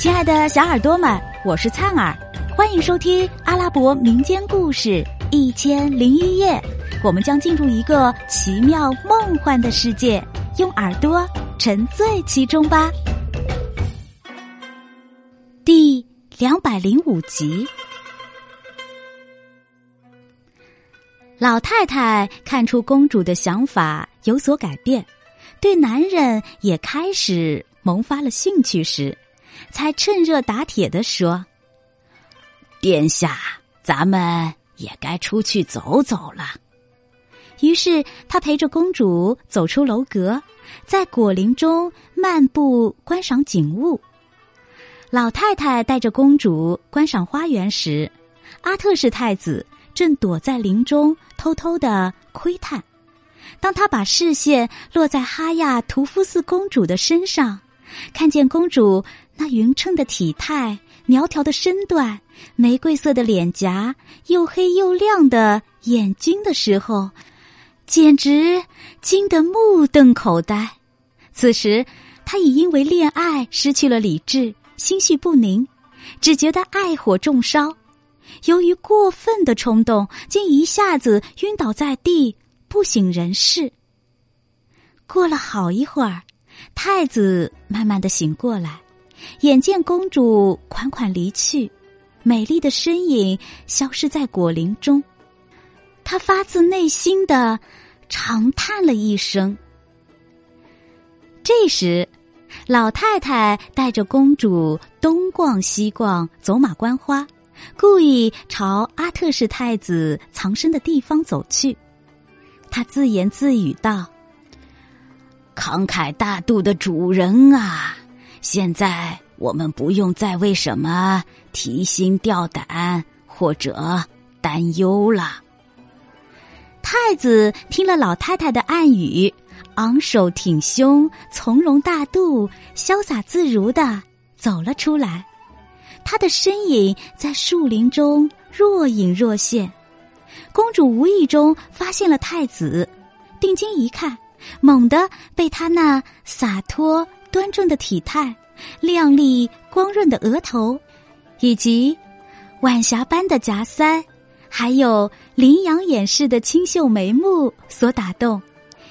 亲爱的小耳朵们，我是灿儿，欢迎收听阿拉伯民间故事《一千零一夜》。我们将进入一个奇妙梦幻的世界，用耳朵沉醉其中吧。第两百零五集，老太太看出公主的想法有所改变，对男人也开始萌发了兴趣时。才趁热打铁的说：“殿下，咱们也该出去走走了。”于是他陪着公主走出楼阁，在果林中漫步观赏景物。老太太带着公主观赏花园时，阿特氏太子正躲在林中偷偷的窥探。当他把视线落在哈亚图夫斯公主的身上，看见公主。那匀称的体态、苗条的身段、玫瑰色的脸颊、又黑又亮的眼睛的时候，简直惊得目瞪口呆。此时，他已因为恋爱失去了理智，心绪不宁，只觉得爱火中烧。由于过分的冲动，竟一下子晕倒在地，不省人事。过了好一会儿，太子慢慢的醒过来。眼见公主款款离去，美丽的身影消失在果林中，他发自内心的长叹了一声。这时，老太太带着公主东逛西逛，走马观花，故意朝阿特氏太子藏身的地方走去。她自言自语道：“慷慨大度的主人啊！”现在我们不用再为什么提心吊胆或者担忧了。太子听了老太太的暗语，昂首挺胸，从容大度、潇洒自如的走了出来。他的身影在树林中若隐若现。公主无意中发现了太子，定睛一看，猛地被他那洒脱。端正的体态、亮丽光润的额头，以及晚霞般的颊腮，还有羚羊眼似的清秀眉目所打动，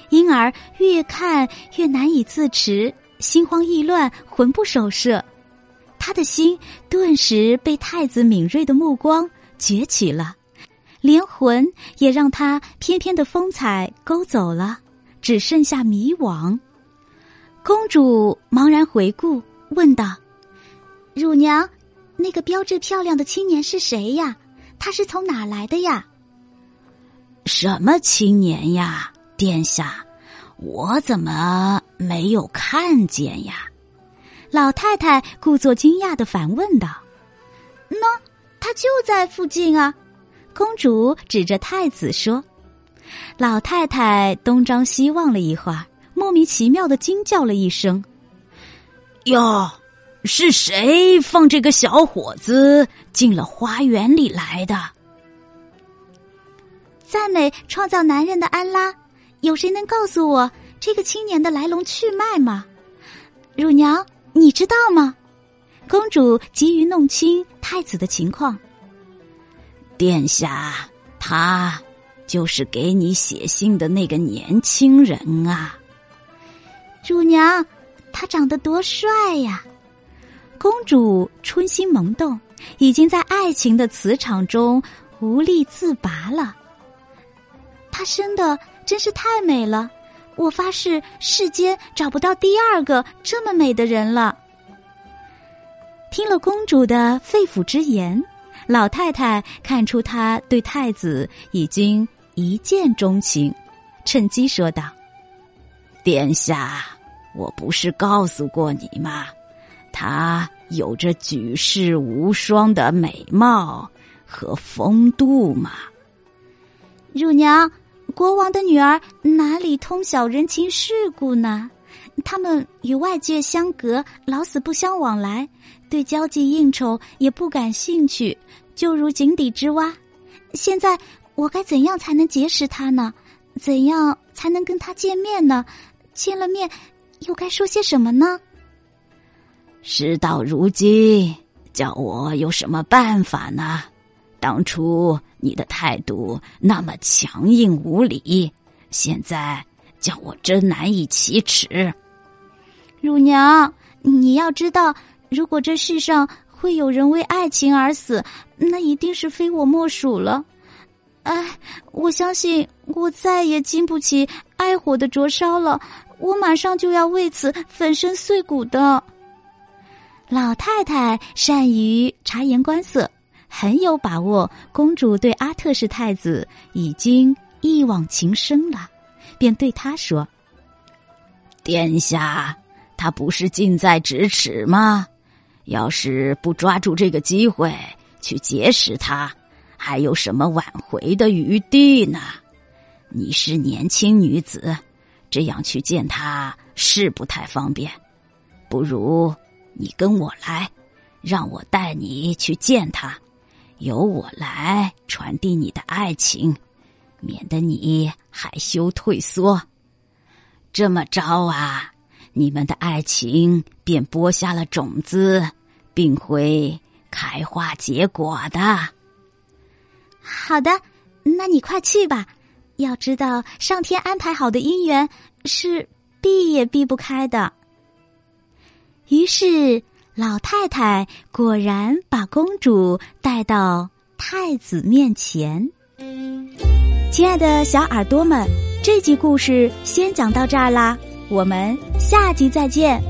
因而越看越难以自持，心慌意乱，魂不守舍。他的心顿时被太子敏锐的目光攫取了，连魂也让他翩翩的风采勾走了，只剩下迷惘。公主茫然回顾，问道：“乳娘，那个标致漂亮的青年是谁呀？他是从哪来的呀？”“什么青年呀，殿下？我怎么没有看见呀？”老太太故作惊讶的反问道。“喏，他就在附近啊！”公主指着太子说。老太太东张西望了一会儿。莫名其妙的惊叫了一声：“哟，是谁放这个小伙子进了花园里来的？”赞美创造男人的安拉，有谁能告诉我这个青年的来龙去脉吗？乳娘，你知道吗？公主急于弄清太子的情况。殿下，他就是给你写信的那个年轻人啊。乳娘，他长得多帅呀！公主春心萌动，已经在爱情的磁场中无力自拔了。他生的真是太美了，我发誓世间找不到第二个这么美的人了。听了公主的肺腑之言，老太太看出她对太子已经一见钟情，趁机说道。殿下，我不是告诉过你吗？她有着举世无双的美貌和风度嘛。乳娘，国王的女儿哪里通晓人情世故呢？他们与外界相隔，老死不相往来，对交际应酬也不感兴趣，就如井底之蛙。现在我该怎样才能结识他呢？怎样才能跟他见面呢？见了面，又该说些什么呢？事到如今，叫我有什么办法呢？当初你的态度那么强硬无理，现在叫我真难以启齿。乳娘，你要知道，如果这世上会有人为爱情而死，那一定是非我莫属了。哎，我相信我再也经不起爱火的灼烧了，我马上就要为此粉身碎骨的。老太太善于察言观色，很有把握，公主对阿特氏太子已经一往情深了，便对他说：“殿下。”他不是近在咫尺吗？要是不抓住这个机会去结识他，还有什么挽回的余地呢？你是年轻女子，这样去见他是不太方便。不如你跟我来，让我带你去见他，由我来传递你的爱情，免得你害羞退缩。这么着啊？你们的爱情便播下了种子，并会开花结果的。好的，那你快去吧。要知道，上天安排好的姻缘是避也避不开的。于是，老太太果然把公主带到太子面前。亲爱的小耳朵们，这集故事先讲到这儿啦。我们下集再见。